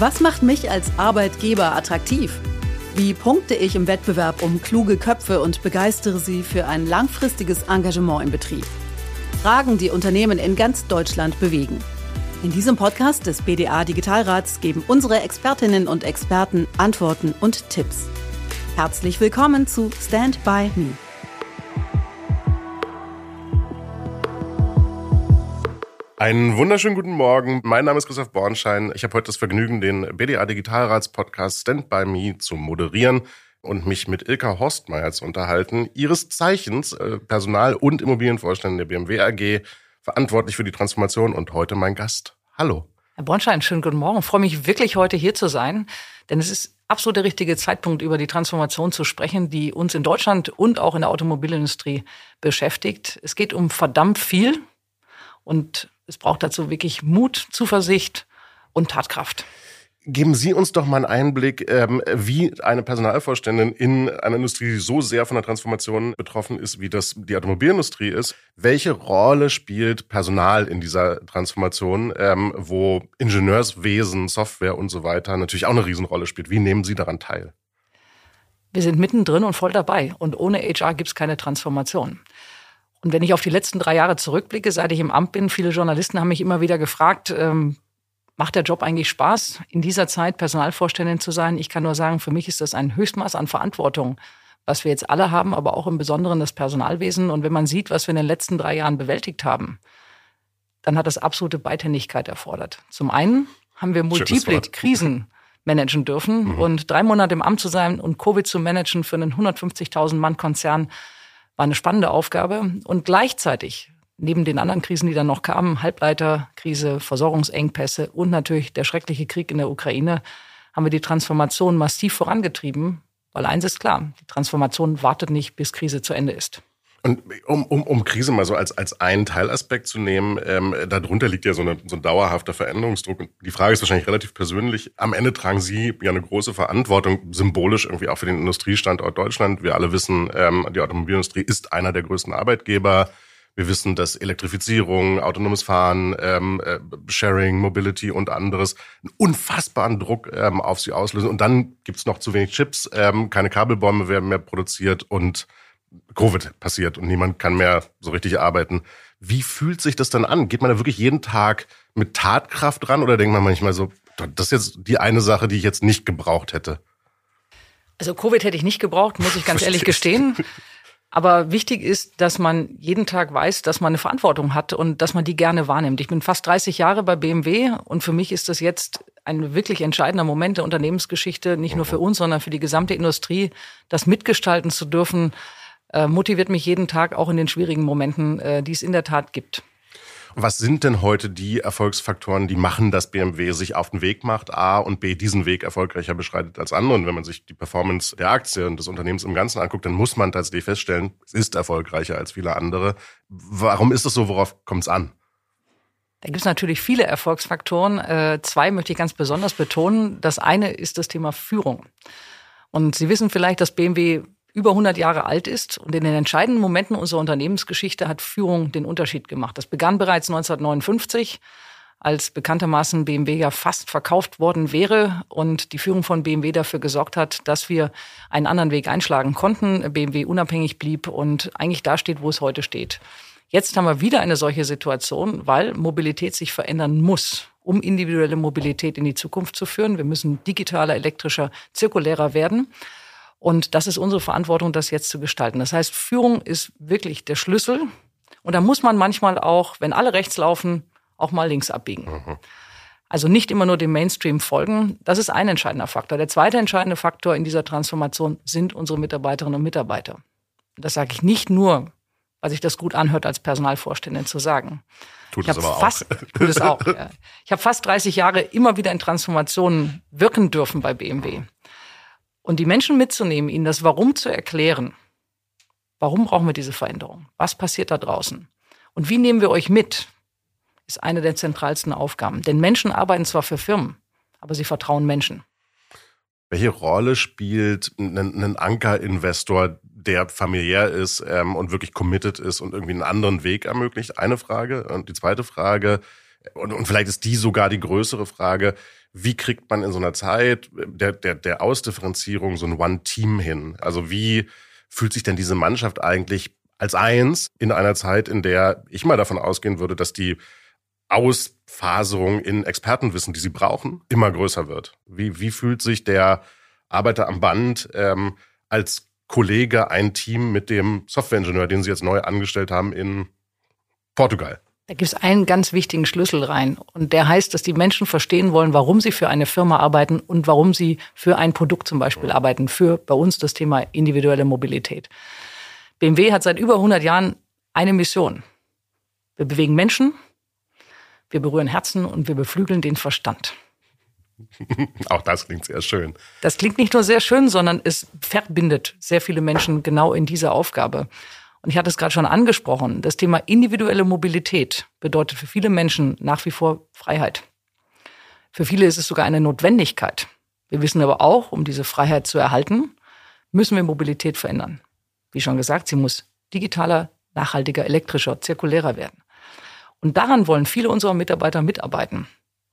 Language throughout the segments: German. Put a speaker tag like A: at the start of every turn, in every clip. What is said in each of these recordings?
A: Was macht mich als Arbeitgeber attraktiv? Wie punkte ich im Wettbewerb um kluge Köpfe und begeistere sie für ein langfristiges Engagement im Betrieb? Fragen, die Unternehmen in ganz Deutschland bewegen. In diesem Podcast des BDA Digitalrats geben unsere Expertinnen und Experten Antworten und Tipps. Herzlich willkommen zu Stand by Me.
B: Einen wunderschönen guten Morgen. Mein Name ist Christoph Bornschein. Ich habe heute das Vergnügen, den BDA Digitalrats Podcast Stand by Me zu moderieren und mich mit Ilka Horstmeier zu unterhalten. Ihres Zeichens äh, Personal- und Immobilienvorständin der BMW AG, verantwortlich für die Transformation und heute mein Gast. Hallo.
C: Herr Bornstein, schönen guten Morgen. Ich freue mich wirklich heute hier zu sein, denn es ist absolut der richtige Zeitpunkt, über die Transformation zu sprechen, die uns in Deutschland und auch in der Automobilindustrie beschäftigt. Es geht um verdammt viel und es braucht dazu wirklich Mut, Zuversicht und Tatkraft.
B: Geben Sie uns doch mal einen Einblick, ähm, wie eine Personalvorständin in einer Industrie, die so sehr von der Transformation betroffen ist, wie das die Automobilindustrie ist. Welche Rolle spielt Personal in dieser Transformation, ähm, wo Ingenieurswesen, Software und so weiter natürlich auch eine Riesenrolle spielt? Wie nehmen Sie daran teil?
C: Wir sind mittendrin und voll dabei. Und ohne HR gibt es keine Transformation. Und wenn ich auf die letzten drei Jahre zurückblicke, seit ich im Amt bin, viele Journalisten haben mich immer wieder gefragt, ähm, macht der Job eigentlich Spaß, in dieser Zeit Personalvorständin zu sein? Ich kann nur sagen, für mich ist das ein Höchstmaß an Verantwortung, was wir jetzt alle haben, aber auch im Besonderen das Personalwesen. Und wenn man sieht, was wir in den letzten drei Jahren bewältigt haben, dann hat das absolute Beidhändigkeit erfordert. Zum einen haben wir multiple Krisen managen dürfen mhm. und drei Monate im Amt zu sein und Covid zu managen für einen 150.000 Mann Konzern war eine spannende Aufgabe. Und gleichzeitig, neben den anderen Krisen, die dann noch kamen, Halbleiterkrise, Versorgungsengpässe und natürlich der schreckliche Krieg in der Ukraine, haben wir die Transformation massiv vorangetrieben. Weil eins ist klar, die Transformation wartet nicht, bis Krise zu Ende ist.
B: Und um, um, um Krise mal so als, als einen Teilaspekt zu nehmen, ähm, darunter liegt ja so, eine, so ein dauerhafter Veränderungsdruck. Und die Frage ist wahrscheinlich relativ persönlich. Am Ende tragen Sie ja eine große Verantwortung, symbolisch irgendwie auch für den Industriestandort Deutschland. Wir alle wissen, ähm, die Automobilindustrie ist einer der größten Arbeitgeber. Wir wissen, dass Elektrifizierung, autonomes Fahren, ähm, äh, Sharing, Mobility und anderes einen unfassbaren Druck ähm, auf sie auslösen. Und dann gibt's noch zu wenig Chips, ähm, keine Kabelbäume werden mehr produziert und Covid passiert und niemand kann mehr so richtig arbeiten. Wie fühlt sich das dann an? Geht man da wirklich jeden Tag mit Tatkraft ran oder denkt man manchmal so, das ist jetzt die eine Sache, die ich jetzt nicht gebraucht hätte?
C: Also Covid hätte ich nicht gebraucht, muss ich ganz ehrlich gestehen. Aber wichtig ist, dass man jeden Tag weiß, dass man eine Verantwortung hat und dass man die gerne wahrnimmt. Ich bin fast 30 Jahre bei BMW und für mich ist das jetzt ein wirklich entscheidender Moment der Unternehmensgeschichte, nicht nur für uns, sondern für die gesamte Industrie, das mitgestalten zu dürfen, äh, motiviert mich jeden Tag auch in den schwierigen Momenten, äh, die es in der Tat gibt.
B: Was sind denn heute die Erfolgsfaktoren, die machen, dass BMW sich auf den Weg macht, A und B diesen Weg erfolgreicher beschreitet als andere? Und wenn man sich die Performance der Aktie und des Unternehmens im Ganzen anguckt, dann muss man tatsächlich feststellen, es ist erfolgreicher als viele andere. Warum ist es so? Worauf kommt es an?
C: Da gibt es natürlich viele Erfolgsfaktoren. Äh, zwei möchte ich ganz besonders betonen. Das eine ist das Thema Führung. Und Sie wissen vielleicht, dass BMW über 100 Jahre alt ist und in den entscheidenden Momenten unserer Unternehmensgeschichte hat Führung den Unterschied gemacht. Das begann bereits 1959, als bekanntermaßen BMW ja fast verkauft worden wäre und die Führung von BMW dafür gesorgt hat, dass wir einen anderen Weg einschlagen konnten, BMW unabhängig blieb und eigentlich da steht, wo es heute steht. Jetzt haben wir wieder eine solche Situation, weil Mobilität sich verändern muss, um individuelle Mobilität in die Zukunft zu führen. Wir müssen digitaler, elektrischer, zirkulärer werden. Und das ist unsere Verantwortung, das jetzt zu gestalten. Das heißt, Führung ist wirklich der Schlüssel. Und da muss man manchmal auch, wenn alle rechts laufen, auch mal links abbiegen. Mhm. Also nicht immer nur dem Mainstream folgen. Das ist ein entscheidender Faktor. Der zweite entscheidende Faktor in dieser Transformation sind unsere Mitarbeiterinnen und Mitarbeiter. Das sage ich nicht nur, weil sich das gut anhört, als Personalvorständin zu sagen.
B: Tut es aber
C: fast, auch. Tut es auch, ja. Ich habe fast 30 Jahre immer wieder in Transformationen wirken dürfen bei BMW. Und die Menschen mitzunehmen, ihnen das Warum zu erklären. Warum brauchen wir diese Veränderung? Was passiert da draußen? Und wie nehmen wir euch mit? Ist eine der zentralsten Aufgaben. Denn Menschen arbeiten zwar für Firmen, aber sie vertrauen Menschen.
B: Welche Rolle spielt ein, Ankerinvestor, der familiär ist ähm, und wirklich committed ist und irgendwie einen anderen Weg ermöglicht? Eine Frage. Und die zweite Frage, Und, und vielleicht ist die sogar die größere Frage, wie kriegt man in so einer Zeit der, der, der Ausdifferenzierung so ein One-Team hin? Also wie fühlt sich denn diese Mannschaft eigentlich als eins in einer Zeit, in der ich mal davon ausgehen würde, dass die Ausfaserung in Expertenwissen, die sie brauchen, immer größer wird. Wie, wie fühlt sich der Arbeiter am Band ähm, als Kollege, ein Team mit dem Softwareingenieur, den sie jetzt neu angestellt haben in Portugal?
C: Da gibt es einen ganz wichtigen Schlüssel rein. Und der heißt, dass die Menschen verstehen wollen, warum sie für eine Firma arbeiten und warum sie für ein Produkt zum Beispiel arbeiten. Für bei uns das Thema individuelle Mobilität. BMW hat seit über 100 Jahren eine Mission. Wir bewegen Menschen, wir berühren Herzen und wir beflügeln den Verstand.
B: Auch das klingt sehr schön.
C: Das klingt nicht nur sehr schön, sondern es verbindet sehr viele Menschen genau in dieser Aufgabe. Und ich hatte es gerade schon angesprochen, das Thema individuelle Mobilität bedeutet für viele Menschen nach wie vor Freiheit. Für viele ist es sogar eine Notwendigkeit. Wir wissen aber auch, um diese Freiheit zu erhalten, müssen wir Mobilität verändern. Wie schon gesagt, sie muss digitaler, nachhaltiger, elektrischer, zirkulärer werden. Und daran wollen viele unserer Mitarbeiter mitarbeiten.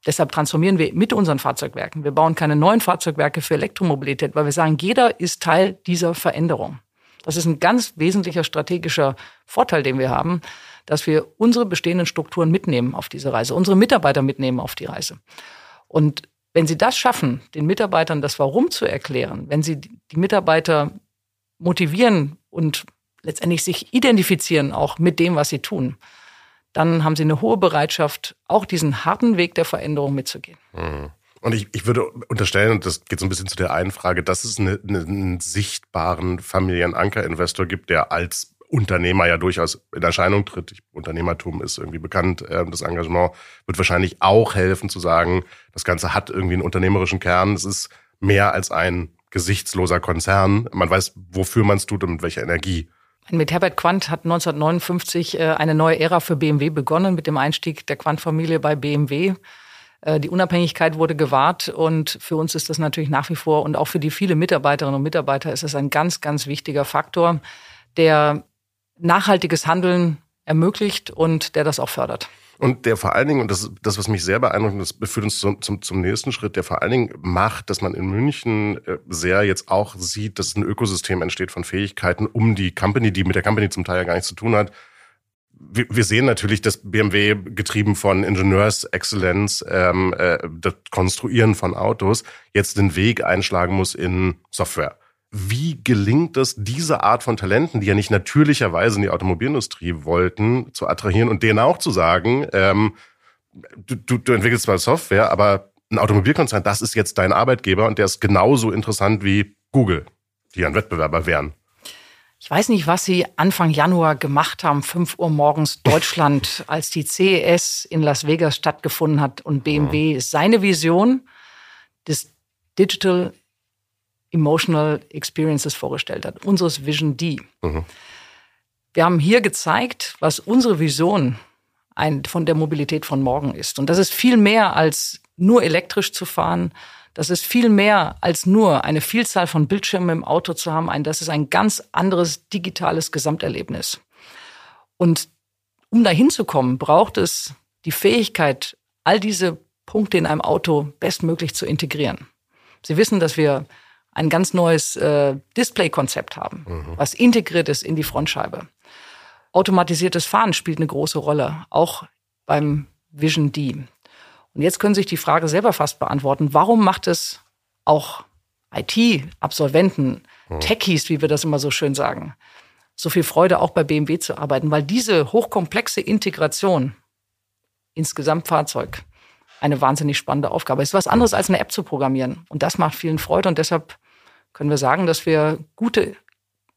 C: Deshalb transformieren wir mit unseren Fahrzeugwerken. Wir bauen keine neuen Fahrzeugwerke für Elektromobilität, weil wir sagen, jeder ist Teil dieser Veränderung. Das ist ein ganz wesentlicher strategischer Vorteil, den wir haben, dass wir unsere bestehenden Strukturen mitnehmen auf diese Reise, unsere Mitarbeiter mitnehmen auf die Reise. Und wenn Sie das schaffen, den Mitarbeitern das Warum zu erklären, wenn Sie die Mitarbeiter motivieren und letztendlich sich identifizieren auch mit dem, was sie tun, dann haben sie eine hohe Bereitschaft, auch diesen harten Weg der Veränderung mitzugehen.
B: Mhm. Und ich, ich würde unterstellen, und das geht so ein bisschen zu der einen Frage, dass es eine, eine, einen sichtbaren Familienankerinvestor gibt, der als Unternehmer ja durchaus in Erscheinung tritt. Unternehmertum ist irgendwie bekannt. Äh, das Engagement wird wahrscheinlich auch helfen zu sagen, das Ganze hat irgendwie einen unternehmerischen Kern. Es ist mehr als ein gesichtsloser Konzern. Man weiß, wofür man es tut und mit welcher Energie.
C: Mit Herbert Quandt hat 1959 äh, eine neue Ära für BMW begonnen mit dem Einstieg der Quandt-Familie bei BMW. Äh, die Unabhängigkeit wurde gewahrt und für uns ist das natürlich nach wie vor und auch für die viele Mitarbeiterinnen und Mitarbeiter ist es ein ganz, ganz wichtiger Faktor, der nachhaltiges Handeln ermöglicht und der das auch fördert.
B: Und der vor allen Dingen, und das, das was mich sehr beeindruckt, das führt uns zum, zum, zum nächsten Schritt, der vor allen Dingen macht, dass man in München äh, sehr jetzt auch sieht, dass ein Ökosystem entsteht von Fähigkeiten, um die Company, die mit der Company zum Teil ja gar nichts zu tun hat, wir, sehen natürlich, dass BMW getrieben von Ingenieursexzellenz, ähm, äh, das Konstruieren von Autos, jetzt den Weg einschlagen muss in Software. Wie gelingt es, diese Art von Talenten, die ja nicht natürlicherweise in die Automobilindustrie wollten, zu attrahieren und denen auch zu sagen, ähm, du, du, du entwickelst zwar Software, aber ein Automobilkonzern, das ist jetzt dein Arbeitgeber und der ist genauso interessant wie Google, die ein Wettbewerber wären.
C: Ich weiß nicht, was Sie Anfang Januar gemacht haben, 5 Uhr morgens Deutschland, als die CES in Las Vegas stattgefunden hat und BMW mhm. seine Vision des Digital Emotional Experiences vorgestellt hat, unseres Vision D. Mhm. Wir haben hier gezeigt, was unsere Vision von der Mobilität von morgen ist. Und das ist viel mehr als nur elektrisch zu fahren, das ist viel mehr als nur eine Vielzahl von Bildschirmen im Auto zu haben. Ein, das ist ein ganz anderes digitales Gesamterlebnis. Und um dahin zu kommen, braucht es die Fähigkeit, all diese Punkte in einem Auto bestmöglich zu integrieren. Sie wissen, dass wir ein ganz neues äh, Display-Konzept haben, mhm. was integriert ist in die Frontscheibe. Automatisiertes Fahren spielt eine große Rolle, auch beim Vision D. Und jetzt können Sie sich die Frage selber fast beantworten, warum macht es auch IT-Absolventen, hm. Techies, wie wir das immer so schön sagen, so viel Freude auch bei BMW zu arbeiten, weil diese hochkomplexe Integration ins Gesamtfahrzeug eine wahnsinnig spannende Aufgabe ist. Was anderes als eine App zu programmieren. Und das macht vielen Freude und deshalb können wir sagen, dass wir gute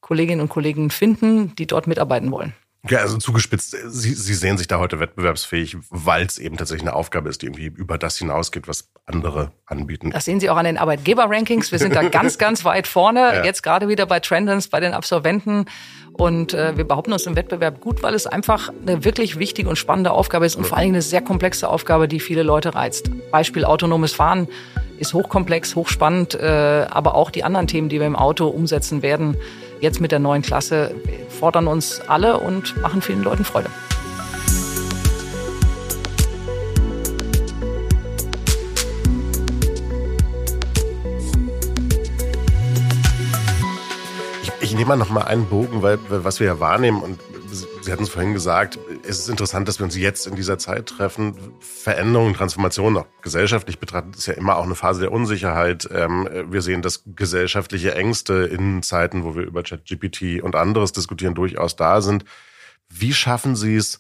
C: Kolleginnen und Kollegen finden, die dort mitarbeiten wollen.
B: Ja, also zugespitzt, Sie, Sie sehen sich da heute wettbewerbsfähig, weil es eben tatsächlich eine Aufgabe ist, die irgendwie über das hinausgeht, was andere anbieten.
C: Das sehen Sie auch an den Arbeitgeber-Rankings. Wir sind da ganz, ganz weit vorne. Ja. Jetzt gerade wieder bei Trendens, bei den Absolventen. Und äh, wir behaupten uns im Wettbewerb gut, weil es einfach eine wirklich wichtige und spannende Aufgabe ist und vor allen Dingen eine sehr komplexe Aufgabe, die viele Leute reizt. Beispiel autonomes Fahren ist hochkomplex, hochspannend, äh, aber auch die anderen Themen, die wir im Auto umsetzen werden, Jetzt mit der neuen Klasse fordern uns alle und machen vielen Leuten Freude.
B: Ich, nehme mal noch mal einen Bogen, weil was wir ja wahrnehmen und Sie hatten es vorhin gesagt, es ist interessant, dass wir uns jetzt in dieser Zeit treffen. Veränderungen, Transformationen, auch gesellschaftlich betrachtet, ist ja immer auch eine Phase der Unsicherheit. Ähm, wir sehen, dass gesellschaftliche Ängste in Zeiten, wo wir über ChatGPT und anderes diskutieren, durchaus da sind. Wie schaffen Sie es,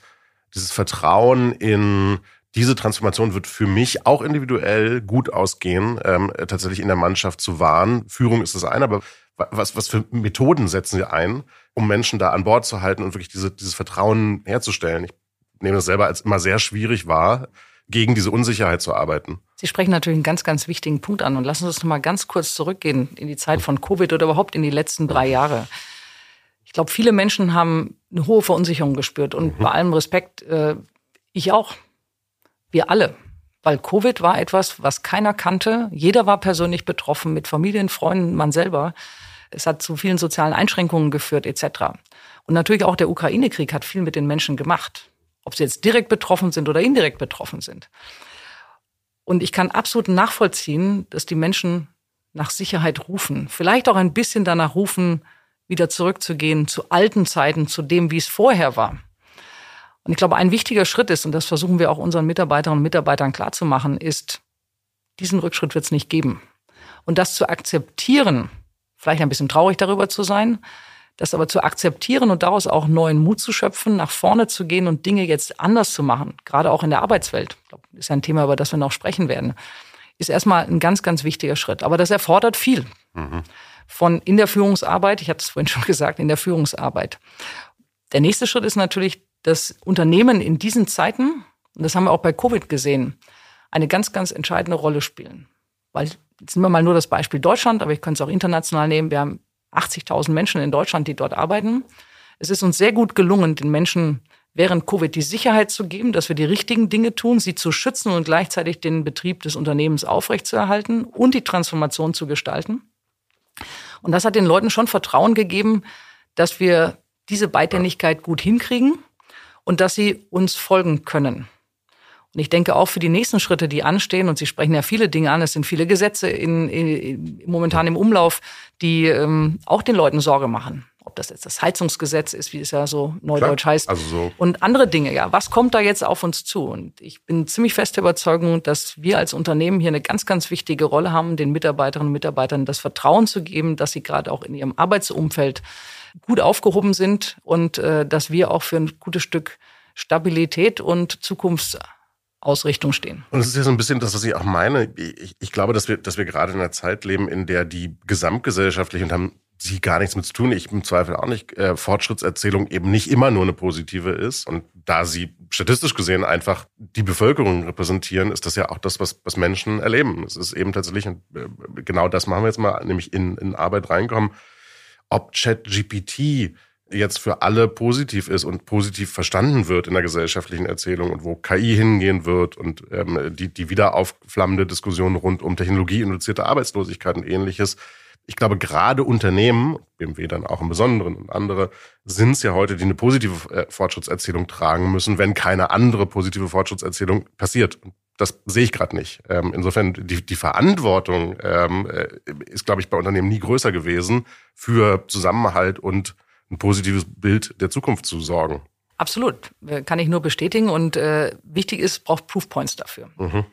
B: dieses Vertrauen in diese Transformation wird für mich auch individuell gut ausgehen, ähm, tatsächlich in der Mannschaft zu wahren. Führung ist das eine, aber was, was für Methoden setzen Sie ein, um Menschen da an Bord zu halten und wirklich diese, dieses Vertrauen herzustellen? Ich nehme das selber als immer sehr schwierig wahr, gegen diese Unsicherheit zu arbeiten.
C: Sie sprechen natürlich einen ganz, ganz wichtigen Punkt an und lassen Sie uns noch mal ganz kurz zurückgehen in die Zeit von Covid oder überhaupt in die letzten drei Jahre. Ich glaube, viele Menschen haben eine hohe Verunsicherung gespürt und mhm. bei allem Respekt, äh, ich auch. Wir alle. Weil Covid war etwas, was keiner kannte. Jeder war persönlich betroffen, mit Familien, Freunden, man selber. Es hat zu vielen sozialen Einschränkungen geführt, etc. Und natürlich auch der Ukraine-Krieg hat viel mit den Menschen gemacht. Ob sie jetzt direkt betroffen sind oder indirekt betroffen sind. Und ich kann absolut nachvollziehen, dass die Menschen nach Sicherheit rufen. Vielleicht auch ein bisschen danach rufen, wieder zurückzugehen zu alten Zeiten, zu dem, wie es vorher war. Und ich glaube, ein wichtiger Schritt ist, und das versuchen wir auch unseren Mitarbeiterinnen und Mitarbeitern klarzumachen, ist, diesen Rückschritt wird es nicht geben. Und das zu akzeptieren, vielleicht ein bisschen traurig darüber zu sein, das aber zu akzeptieren und daraus auch neuen Mut zu schöpfen, nach vorne zu gehen und Dinge jetzt anders zu machen, gerade auch in der Arbeitswelt, ich glaube, ist ein Thema, über das wir noch sprechen werden, ist erstmal ein ganz, ganz wichtiger Schritt. Aber das erfordert viel. Mhm. Von in der Führungsarbeit, ich hatte es vorhin schon gesagt, in der Führungsarbeit. Der nächste Schritt ist natürlich, dass Unternehmen in diesen Zeiten, und das haben wir auch bei Covid gesehen, eine ganz, ganz entscheidende Rolle spielen. Weil, jetzt nehmen wir mal nur das Beispiel Deutschland, aber ich könnte es auch international nehmen. Wir haben 80.000 Menschen in Deutschland, die dort arbeiten. Es ist uns sehr gut gelungen, den Menschen während Covid die Sicherheit zu geben, dass wir die richtigen Dinge tun, sie zu schützen und gleichzeitig den Betrieb des Unternehmens aufrechtzuerhalten und die Transformation zu gestalten. Und das hat den Leuten schon Vertrauen gegeben, dass wir diese Beidhändigkeit gut hinkriegen und dass sie uns folgen können. Und ich denke auch für die nächsten Schritte, die anstehen, und Sie sprechen ja viele Dinge an, es sind viele Gesetze in, in, momentan im Umlauf, die ähm, auch den Leuten Sorge machen. Ob das jetzt das Heizungsgesetz ist, wie es ja so neudeutsch Klar, heißt. Also so. Und andere Dinge, ja. Was kommt da jetzt auf uns zu? Und ich bin ziemlich fest der Überzeugung, dass wir als Unternehmen hier eine ganz, ganz wichtige Rolle haben, den Mitarbeiterinnen und Mitarbeitern das Vertrauen zu geben, dass sie gerade auch in ihrem Arbeitsumfeld gut aufgehoben sind und äh, dass wir auch für ein gutes Stück Stabilität und Zukunftsausrichtung stehen.
B: Und es ist ja so ein bisschen das, was ich auch meine. Ich, ich glaube, dass wir, dass wir gerade in einer Zeit leben, in der die gesamtgesellschaftlich und haben sie gar nichts mit zu tun. Ich im Zweifel auch nicht. Äh, Fortschrittserzählung eben nicht immer nur eine positive ist. Und da sie statistisch gesehen einfach die Bevölkerung repräsentieren, ist das ja auch das, was, was Menschen erleben. Es ist eben tatsächlich, äh, genau das machen wir jetzt mal, nämlich in, in Arbeit reinkommen ob ChatGPT jetzt für alle positiv ist und positiv verstanden wird in der gesellschaftlichen Erzählung und wo KI hingehen wird und ähm, die, die wieder aufflammende Diskussion rund um technologieinduzierte Arbeitslosigkeit und ähnliches. Ich glaube, gerade Unternehmen, BMW dann auch im Besonderen und andere, sind es ja heute, die eine positive äh, Fortschrittserzählung tragen müssen, wenn keine andere positive Fortschrittserzählung passiert. Das sehe ich gerade nicht. Ähm, insofern, die, die Verantwortung ähm, äh, ist, glaube ich, bei Unternehmen nie größer gewesen, für Zusammenhalt und ein positives Bild der Zukunft zu sorgen.
C: Absolut, äh, kann ich nur bestätigen. Und äh, wichtig ist, braucht Proofpoints dafür. Mhm.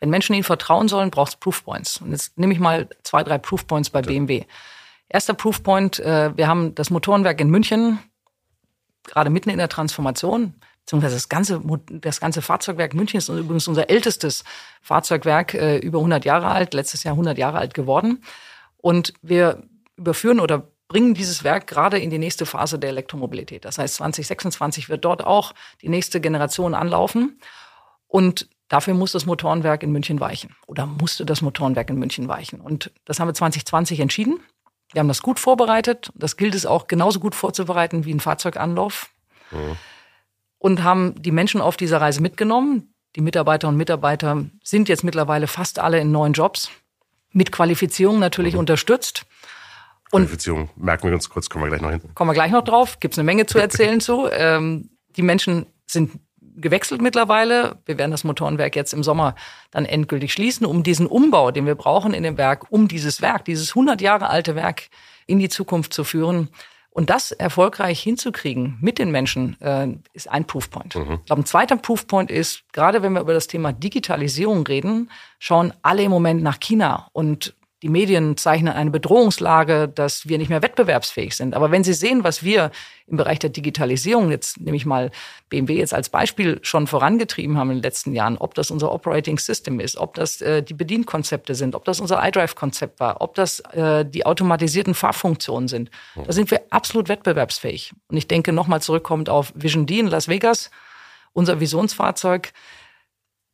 C: Wenn Menschen ihnen vertrauen sollen, braucht es Proofpoints. Und jetzt nehme ich mal zwei, drei Proofpoints bei BMW. Erster Proofpoint, äh, wir haben das Motorenwerk in München, gerade mitten in der Transformation beziehungsweise das ganze, das ganze Fahrzeugwerk München ist übrigens unser ältestes Fahrzeugwerk, äh, über 100 Jahre alt, letztes Jahr 100 Jahre alt geworden. Und wir überführen oder bringen dieses Werk gerade in die nächste Phase der Elektromobilität. Das heißt, 2026 wird dort auch die nächste Generation anlaufen. Und dafür muss das Motorenwerk in München weichen oder musste das Motorenwerk in München weichen. Und das haben wir 2020 entschieden. Wir haben das gut vorbereitet. Das gilt es auch genauso gut vorzubereiten wie ein Fahrzeuganlauf. Mhm und haben die Menschen auf dieser Reise mitgenommen. Die Mitarbeiterinnen und Mitarbeiter sind jetzt mittlerweile fast alle in neuen Jobs, mit Qualifizierung natürlich mhm. unterstützt.
B: Und Qualifizierung merken wir uns kurz, kommen wir gleich noch hin.
C: Kommen wir gleich noch drauf, gibt es eine Menge zu erzählen zu. Ähm, die Menschen sind gewechselt mittlerweile. Wir werden das Motorenwerk jetzt im Sommer dann endgültig schließen, um diesen Umbau, den wir brauchen in dem Werk, um dieses Werk, dieses 100 Jahre alte Werk in die Zukunft zu führen Und das erfolgreich hinzukriegen mit den Menschen äh, ist ein Proofpoint. Mhm. Ich glaube, ein zweiter Proofpoint ist, gerade wenn wir über das Thema Digitalisierung reden, schauen alle im Moment nach China und die Medien zeichnen eine Bedrohungslage, dass wir nicht mehr wettbewerbsfähig sind. Aber wenn Sie sehen, was wir im Bereich der Digitalisierung, jetzt nehme ich mal BMW jetzt als Beispiel, schon vorangetrieben haben in den letzten Jahren, ob das unser Operating System ist, ob das äh, die Bedienkonzepte sind, ob das unser iDrive-Konzept war, ob das äh, die automatisierten Fahrfunktionen sind, da sind wir absolut wettbewerbsfähig. Und ich denke, nochmal zurückkommend auf Vision D in Las Vegas, unser Visionsfahrzeug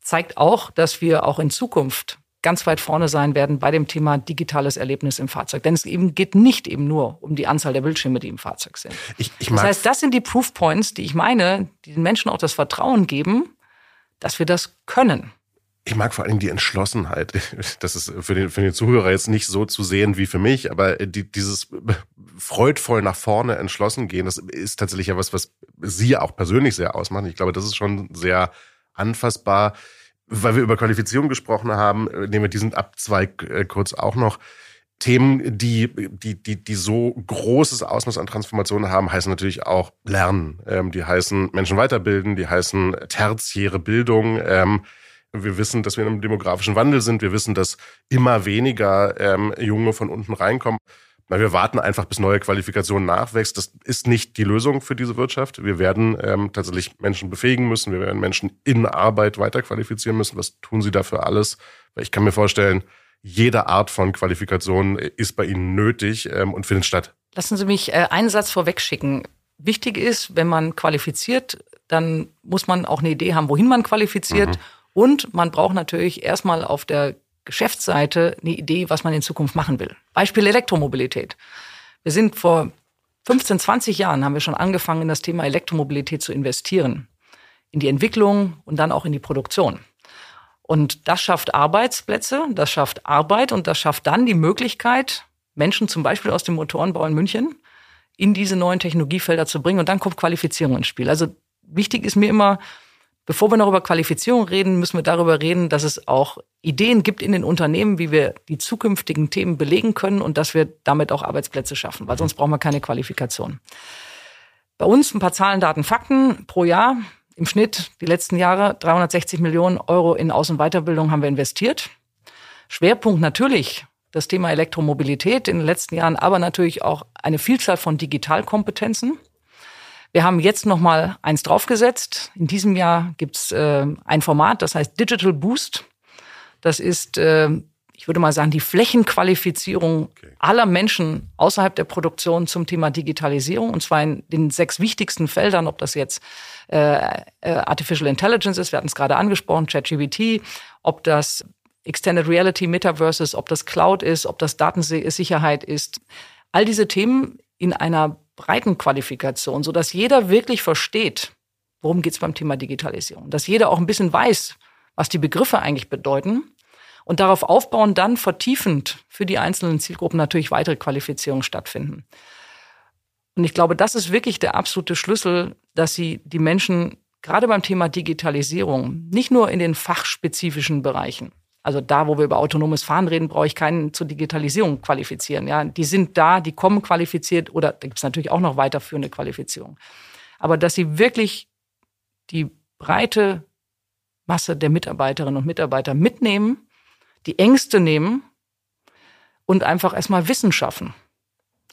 C: zeigt auch, dass wir auch in Zukunft ganz weit vorne sein werden bei dem Thema digitales Erlebnis im Fahrzeug. Denn es eben geht nicht eben nur um die Anzahl der Bildschirme, die im Fahrzeug sind. Ich, ich das heißt, das sind die Proof Points, die ich meine, die den Menschen auch das Vertrauen geben, dass wir das können.
B: Ich mag vor allem die Entschlossenheit. Das ist für den, für den Zuhörer jetzt nicht so zu sehen wie für mich, aber die, dieses freudvoll nach vorne entschlossen gehen, das ist tatsächlich ja was, was Sie auch persönlich sehr ausmachen. Ich glaube, das ist schon sehr anfassbar weil wir über Qualifizierung gesprochen haben, äh, nehmen wir diesen Abzweig äh, kurz auch noch. Themen, die, die, die, die so großes Ausmaß an Transformationen haben, heißen natürlich auch Lernen. Ähm, die heißen Menschen weiterbilden, die heißen tertiäre Bildung. Ähm, wir wissen, dass wir in einem demografischen Wandel sind. Wir wissen, dass immer weniger ähm, Junge von unten reinkommen. Weil wir warten einfach, bis neue Qualifikationen nachwächst. Das ist nicht die Lösung für diese Wirtschaft. Wir werden ähm, tatsächlich Menschen befähigen müssen. Wir werden Menschen in Arbeit weiterqualifizieren müssen. Was tun sie dafür alles? Weil ich kann mir vorstellen, jede Art von Qualifikation ist bei Ihnen nötig ähm, und findet statt.
C: Lassen Sie mich äh, einen Satz vorwegschicken. Wichtig ist, wenn man qualifiziert, dann muss man auch eine Idee haben, wohin man qualifiziert. Mhm. Und man braucht natürlich erstmal auf der Geschäftsseite eine Idee, was man in Zukunft machen will. Beispiel Elektromobilität. Wir sind vor 15, 20 Jahren haben wir schon angefangen, in das Thema Elektromobilität zu investieren. In die Entwicklung und dann auch in die Produktion. Und das schafft Arbeitsplätze, das schafft Arbeit und das schafft dann die Möglichkeit, Menschen zum Beispiel aus dem Motorenbau in München in diese neuen Technologiefelder zu bringen. Und dann kommt Qualifizierung ins Spiel. Also wichtig ist mir immer, Bevor wir noch über Qualifizierung reden, müssen wir darüber reden, dass es auch Ideen gibt in den Unternehmen, wie wir die zukünftigen Themen belegen können und dass wir damit auch Arbeitsplätze schaffen, weil sonst brauchen wir keine Qualifikation. Bei uns ein paar Zahlen, Daten, Fakten pro Jahr. Im Schnitt die letzten Jahre 360 Millionen Euro in Aus- und Weiterbildung haben wir investiert. Schwerpunkt natürlich das Thema Elektromobilität in den letzten Jahren, aber natürlich auch eine Vielzahl von Digitalkompetenzen. Wir haben jetzt noch mal eins draufgesetzt. In diesem Jahr gibt's äh, ein Format, das heißt Digital Boost. Das ist, äh, ich würde mal sagen, die Flächenqualifizierung okay. aller Menschen außerhalb der Produktion zum Thema Digitalisierung. Und zwar in den sechs wichtigsten Feldern, ob das jetzt äh, äh Artificial Intelligence ist, wir hatten es gerade angesprochen, ChatGPT, ob das Extended Reality Metaverses, ob das Cloud ist, ob das Datensicherheit ist. All diese Themen in einer breiten Qualifikation, so dass jeder wirklich versteht, worum geht es beim Thema Digitalisierung, dass jeder auch ein bisschen weiß, was die Begriffe eigentlich bedeuten und darauf aufbauen, dann vertiefend für die einzelnen Zielgruppen natürlich weitere Qualifizierungen stattfinden. Und ich glaube, das ist wirklich der absolute Schlüssel, dass sie die Menschen gerade beim Thema Digitalisierung nicht nur in den fachspezifischen Bereichen, also da, wo wir über autonomes Fahren reden, brauche ich keinen zur Digitalisierung qualifizieren. Ja, die sind da, die kommen qualifiziert oder da gibt es natürlich auch noch weiterführende Qualifizierung. Aber dass sie wirklich die breite Masse der Mitarbeiterinnen und Mitarbeiter mitnehmen, die Ängste nehmen und einfach erstmal Wissen schaffen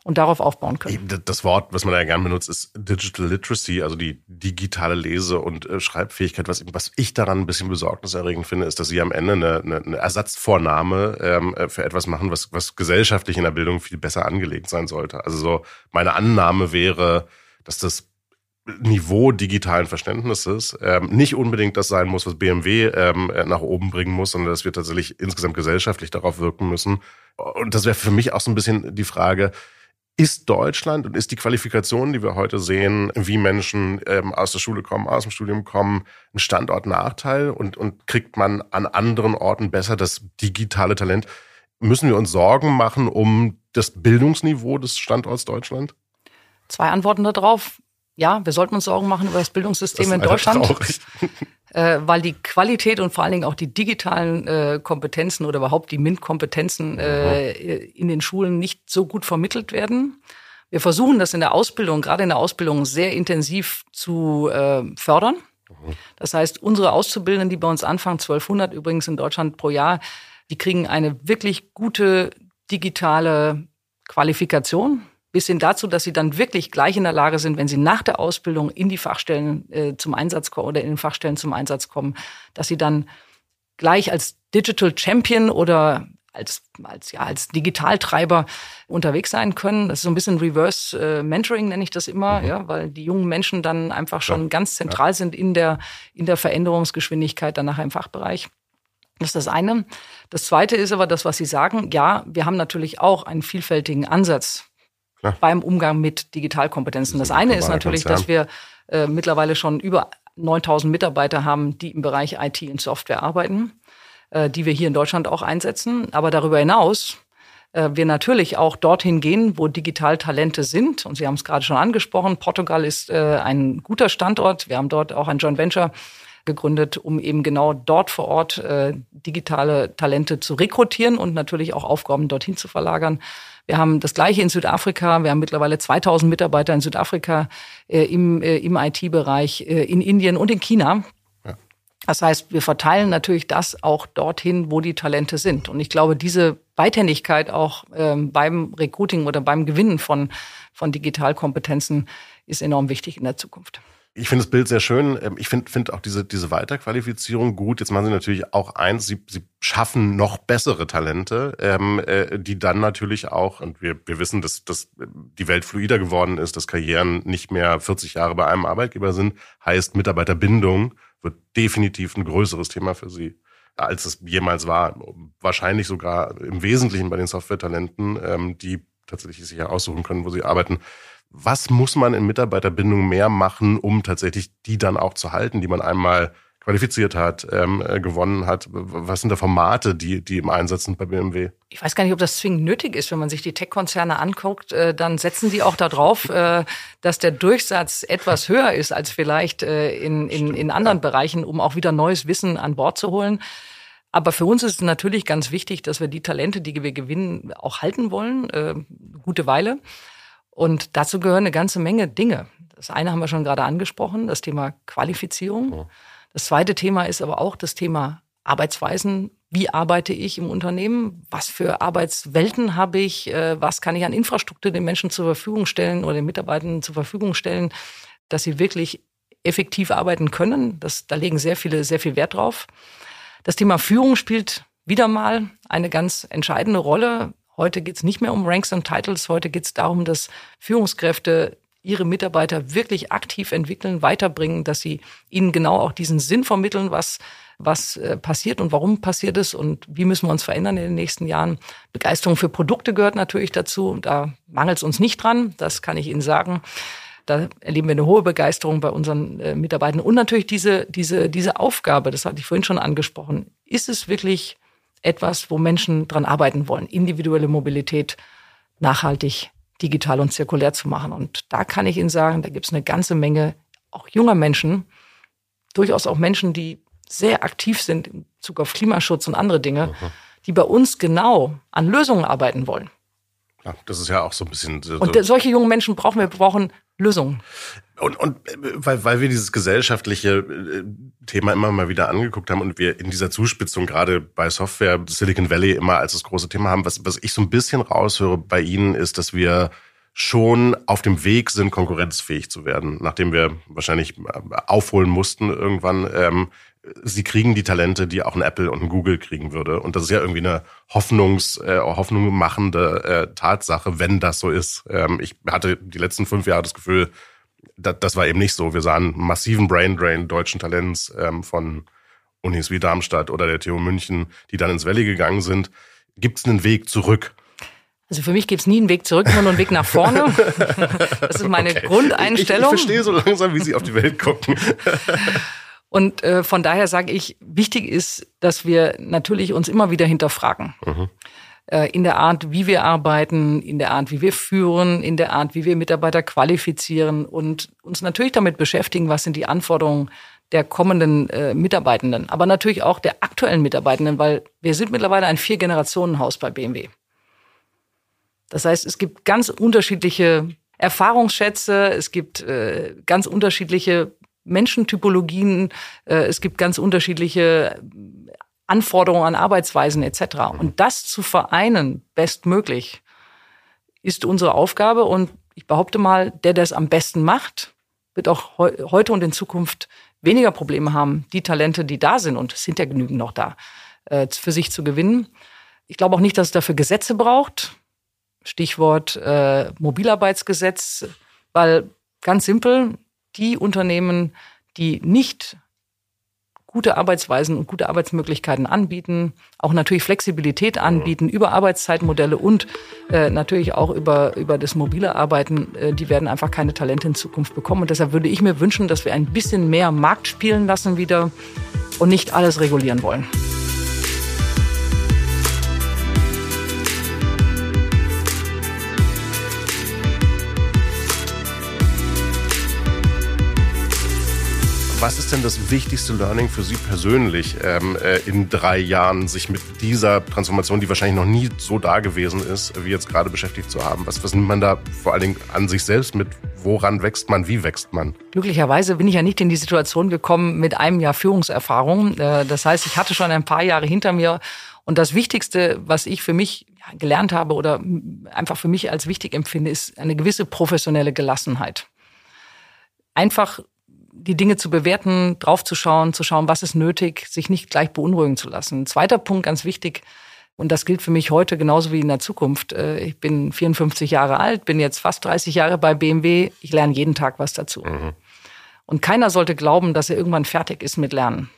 C: und darauf aufbauen können.
B: Das Wort, was man ja gerne benutzt, ist Digital Literacy, also die digitale Lese- und äh, Schreibfähigkeit. Was, was ich daran ein bisschen besorgniserregend finde, ist, dass sie am Ende eine, eine, eine Ersatzvornahme ähm, äh, für etwas machen, was, was gesellschaftlich in der Bildung viel besser angelegt sein sollte. Also so meine Annahme wäre, dass das Niveau digitalen Verständnisses ähm, nicht unbedingt das sein muss, was BMW ähm, äh, nach oben bringen muss, sondern dass wir tatsächlich insgesamt gesellschaftlich darauf wirken müssen. Und das wäre für mich auch so ein bisschen die Frage, ist Deutschland und ist die Qualifikation, die wir heute sehen, wie Menschen ähm, aus der Schule kommen, aus dem Studium kommen, ein Standortnachteil und, und kriegt man an anderen Orten besser das digitale Talent? Müssen wir uns Sorgen machen um das Bildungsniveau des Standorts Deutschland?
C: Zwei Antworten darauf. Ja, wir sollten uns Sorgen machen über das Bildungssystem das in Deutschland. Traurig äh, weil die Qualität und vor allen Dingen auch die digitalen äh, Kompetenzen oder überhaupt die MINT-Kompetenzen äh, in den Schulen nicht so gut vermittelt werden. Wir versuchen das in der Ausbildung, gerade in der Ausbildung, sehr intensiv zu äh, fördern. Das heißt, unsere Auszubildenden, die bei uns anfangen, 1200 übrigens in Deutschland pro Jahr, die kriegen eine wirklich gute digitale Qualifikation bis hin dazu, dass sie dann wirklich gleich in der Lage sind, wenn sie nach der Ausbildung in die Fachstellen äh, zum Einsatz kommen oder in den Fachstellen zum Einsatz kommen, dass sie dann gleich als Digital Champion oder als, als, ja, als Digitaltreiber unterwegs sein können. Das ist so ein bisschen Reverse äh, Mentoring, nenne ich das immer, mhm. ja, weil die jungen Menschen dann einfach schon ja. ganz zentral ja. sind in der, in der Veränderungsgeschwindigkeit dann nachher im Fachbereich. Das ist das eine. Das zweite ist aber das, was Sie sagen. Ja, wir haben natürlich auch einen vielfältigen Ansatz Klar. beim Umgang mit Digitalkompetenzen. Das, das eine ist natürlich, Konzern. dass wir äh, mittlerweile schon über 9000 Mitarbeiter haben, die im Bereich IT und Software arbeiten äh, die wir hier in Deutschland auch einsetzen. Aber darüber hinaus äh, wir natürlich auch dorthin gehen, wo Digitaltalente sind. Und Sie haben es gerade schon angesprochen, Portugal ist äh, ein guter Standort. Wir haben dort auch ein Joint Venture gegründet, um eben genau dort vor Ort äh, digitale Talente zu rekrutieren und natürlich auch Aufgaben dorthin zu verlagern. Wir haben das Gleiche in Südafrika. Wir haben mittlerweile 2000 Mitarbeiter in Südafrika äh, im, äh, im IT-Bereich, äh, in Indien und in China. Das heißt, wir verteilen natürlich das auch dorthin, wo die Talente sind. Und ich glaube, diese Beidhändigkeit auch ähm, beim Recruiting oder beim Gewinnen von, von Digitalkompetenzen ist enorm wichtig in der Zukunft.
B: Ich finde das Bild sehr schön. Ähm, ich finde find auch diese, diese Weiterqualifizierung gut. Jetzt machen Sie natürlich auch eins, Sie, Sie schaffen noch bessere Talente, ähm, äh, die dann natürlich auch, und wir, wir wissen, dass, dass die Welt fluider geworden ist, dass Karrieren nicht mehr 40 Jahre bei einem Arbeitgeber sind, heißt Mitarbeiterbindung wird definitiv ein größeres Thema für sie, als es jemals war. Wahrscheinlich sogar im Wesentlichen bei den Software-Talenten, ähm, die tatsächlich sich ja aussuchen können, wo sie arbeiten. Was muss man in Mitarbeiterbindung mehr machen, um tatsächlich die dann auch zu halten, die man einmal qualifiziert hat, ähm, äh, gewonnen hat. Was sind da Formate, die, die im Einsatz sind bei BMW?
C: Ich weiß gar nicht, ob das zwingend nötig ist. Wenn man sich die Tech-Konzerne anguckt, äh, dann setzen sie auch darauf, äh, dass der Durchsatz etwas höher ist als vielleicht äh, in, in, in anderen ja. Bereichen, um auch wieder neues Wissen an Bord zu holen. Aber für uns ist es natürlich ganz wichtig, dass wir die Talente, die wir gewinnen, auch halten wollen, äh, gute Weile. Und dazu gehören eine ganze Menge Dinge. Das eine haben wir schon gerade angesprochen, das Thema Qualifizierung. Ja. Das zweite Thema ist aber auch das Thema Arbeitsweisen. Wie arbeite ich im Unternehmen? Was für Arbeitswelten habe ich? Äh, was kann ich an Infrastruktur den Menschen zur Verfügung stellen oder den Mitarbeitern zur Verfügung stellen, dass sie wirklich effektiv arbeiten können? Das, da legen sehr viele, sehr viel Wert drauf. Das Thema Führung spielt wieder mal eine ganz entscheidende Rolle. Heute geht es nicht mehr um Ranks und Titles. Heute geht es darum, dass Führungskräfte ihre Mitarbeiter wirklich aktiv entwickeln, weiterbringen, dass sie ihnen genau auch diesen Sinn vermitteln, was was äh, passiert und warum passiert es und wie müssen wir uns verändern in den nächsten Jahren. Begeisterung für Produkte gehört natürlich dazu. Da mangelt es uns nicht dran, das kann ich Ihnen sagen. Da erleben wir eine hohe Begeisterung bei unseren äh, Mitarbeitern. Und natürlich diese, diese, diese Aufgabe, das hatte ich vorhin schon angesprochen. Ist es wirklich etwas, wo Menschen dran arbeiten wollen? Individuelle Mobilität nachhaltig digital und zirkulär zu machen. Und da kann ich Ihnen sagen, da gibt es eine ganze Menge auch junger Menschen, durchaus auch Menschen, die sehr aktiv sind in Bezug auf Klimaschutz und andere Dinge, mhm. die bei uns genau an Lösungen arbeiten wollen.
B: Ja, das ist ja auch so ein bisschen. So
C: und solche jungen Menschen brauchen wir, brauchen Lösungen.
B: Und, und weil, weil wir dieses gesellschaftliche äh, Thema immer mal wieder angeguckt haben und wir in dieser Zuspitzung gerade bei Software Silicon Valley immer als das große Thema haben, was, was ich so ein bisschen raushöre bei Ihnen ist, dass wir schon auf dem Weg sind, konkurrenzfähig zu werden, nachdem wir wahrscheinlich äh, aufholen mussten irgendwann. Ähm, sie kriegen die Talente, die auch ein Apple und ein Google kriegen würde. Und das ist ja irgendwie eine Hoffnungs, äh, Hoffnung machende äh, Tatsache, wenn das so ist. Ähm, ich hatte die letzten fünf Jahre das Gefühl, das, das war eben nicht so. Wir sahen massiven Braindrain deutschen Talents ähm, von Unis wie Darmstadt oder der TU München, die dann ins Valley gegangen sind. Gibt es einen Weg zurück?
C: Also für mich gibt es nie einen Weg zurück, nur einen Weg nach vorne. Das ist meine okay. Grundeinstellung.
B: Ich, ich, verstehe so langsam, wie Sie auf die Welt gucken.
C: Und äh, von daher sage ich, wichtig ist, dass wir natürlich uns immer wieder hinterfragen. Mhm. Äh, in der Art, wie wir arbeiten, in der Art, wie wir führen, in der Art, wie wir Mitarbeiter qualifizieren und uns natürlich damit beschäftigen, was sind die Anforderungen der kommenden äh, Mitarbeitenden, aber natürlich auch der aktuellen Mitarbeitenden, weil wir sind mittlerweile ein Vier-Generationen-Haus bei BMW. Das heißt, es gibt ganz unterschiedliche Erfahrungsschätze, es gibt äh, ganz unterschiedliche Menschentypologien, äh, es gibt ganz unterschiedliche Anforderungen an Arbeitsweisen etc. Und das zu vereinen, bestmöglich, ist unsere Aufgabe. Und ich behaupte mal, der, der es am besten macht, wird auch heu heute und in Zukunft weniger Probleme haben, die Talente, die da sind, und es sind ja genügend noch da, äh, für sich zu gewinnen. Ich glaube auch nicht, dass es dafür Gesetze braucht. Stichwort äh, Mobilarbeitsgesetz, weil ganz simpel, die Unternehmen, die nicht gute Arbeitsweisen und gute Arbeitsmöglichkeiten anbieten, auch natürlich Flexibilität anbieten über Arbeitszeitmodelle und äh, natürlich auch über, über das mobile Arbeiten, äh, die werden einfach keine Talente in Zukunft bekommen. Und deshalb würde ich mir wünschen, dass wir ein bisschen mehr Markt spielen lassen wieder und nicht alles regulieren wollen.
B: Was ist denn das wichtigste Learning für Sie persönlich ähm, äh, in drei Jahren, sich mit dieser Transformation, die wahrscheinlich noch nie so da gewesen ist, wie jetzt gerade beschäftigt zu haben? Was, was nimmt man da vor allen Dingen an sich selbst mit? Woran wächst man? Wie wächst man?
C: Glücklicherweise bin ich ja nicht in die Situation gekommen mit einem Jahr Führungserfahrung. Äh, das heißt, ich hatte schon ein paar Jahre hinter mir. Und das Wichtigste, was ich für mich gelernt habe oder einfach für mich als wichtig empfinde, ist eine gewisse professionelle Gelassenheit. Einfach die Dinge zu bewerten, draufzuschauen, zu schauen, was ist nötig, sich nicht gleich beunruhigen zu lassen. Ein zweiter Punkt, ganz wichtig, und das gilt für mich heute genauso wie in der Zukunft. Äh, ich bin 54 Jahre alt, bin jetzt fast 30 Jahre bei BMW. Ich lerne jeden Tag was dazu. Mhm. Und keiner sollte glauben, dass er irgendwann fertig ist mit Lernen.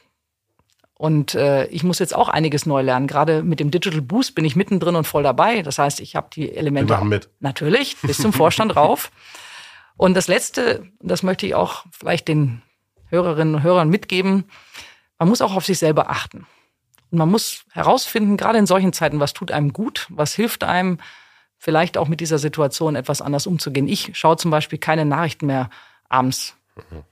C: Und äh, ich muss jetzt auch einiges neu lernen. Gerade mit dem Digital Boost bin ich mittendrin und voll dabei. Das heißt, ich habe die Elemente.
B: Wir machen mit.
C: Natürlich, bis zum Vorstand rauf. Und das Letzte, das möchte ich auch vielleicht den Hörerinnen und Hörern mitgeben, man muss auch auf sich selber achten. Und man muss herausfinden, gerade in solchen Zeiten, was tut einem gut, was hilft einem, vielleicht auch mit dieser Situation etwas anders umzugehen. Ich schaue zum Beispiel keine Nachrichten mehr abends, mhm.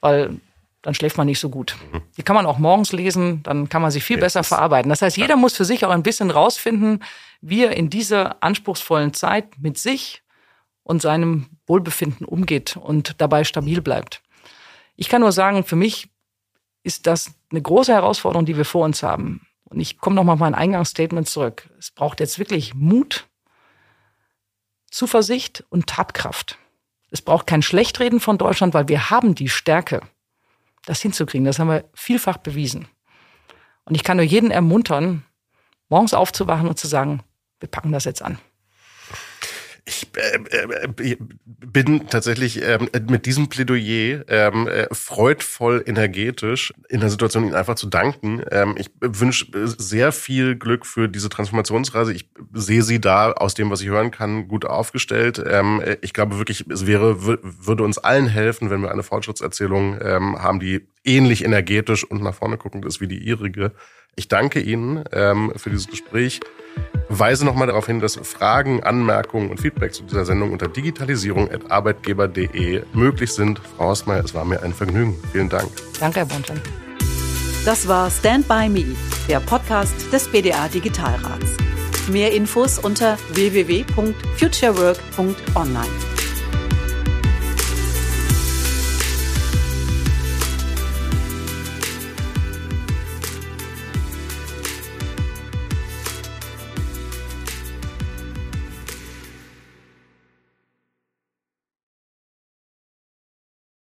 C: weil dann schläft man nicht so gut. Mhm. Die kann man auch morgens lesen, dann kann man sie viel besser verarbeiten. Das heißt, jeder muss für sich auch ein bisschen rausfinden, wie er in dieser anspruchsvollen Zeit mit sich und seinem Wohlbefinden umgeht und dabei stabil bleibt. Ich kann nur sagen, für mich ist das eine große Herausforderung, die wir vor uns haben. Und ich komme nochmal auf mein Eingangsstatement zurück. Es braucht jetzt wirklich Mut, Zuversicht und Tatkraft. Es braucht kein Schlechtreden von Deutschland, weil wir haben die Stärke, das hinzukriegen. Das haben wir vielfach bewiesen. Und ich kann nur jeden ermuntern, morgens aufzuwachen und zu sagen, wir packen das jetzt an.
B: Ich äh, äh, bin tatsächlich äh, mit diesem Plädoyer ähm, äh, freudvoll energetisch in der Situation, Ihnen einfach zu danken. Ähm, ich wünsche sehr viel Glück für diese Transformationsreise. Ich sehe Sie da aus dem, was ich hören kann, gut aufgestellt. Ähm, ich glaube wirklich, es wäre würde uns allen helfen, wenn wir eine Fortschrittserzählung ähm, haben, die ähnlich energetisch und nach vorne guckend ist wie die Ihrige. Ich danke Ihnen ähm, für dieses Gespräch. Weise nochmal darauf hin, dass Fragen, Anmerkungen und Feedback zu dieser Sendung unter digitalisierung.arbeitgeber.de möglich sind. Frau Hausmeier, es war mir ein Vergnügen. Vielen Dank.
C: Danke, Herr Bonton.
A: Das war Stand By Me, der Podcast des BDA Digitalrats. Mehr Infos unter www.futurework.online.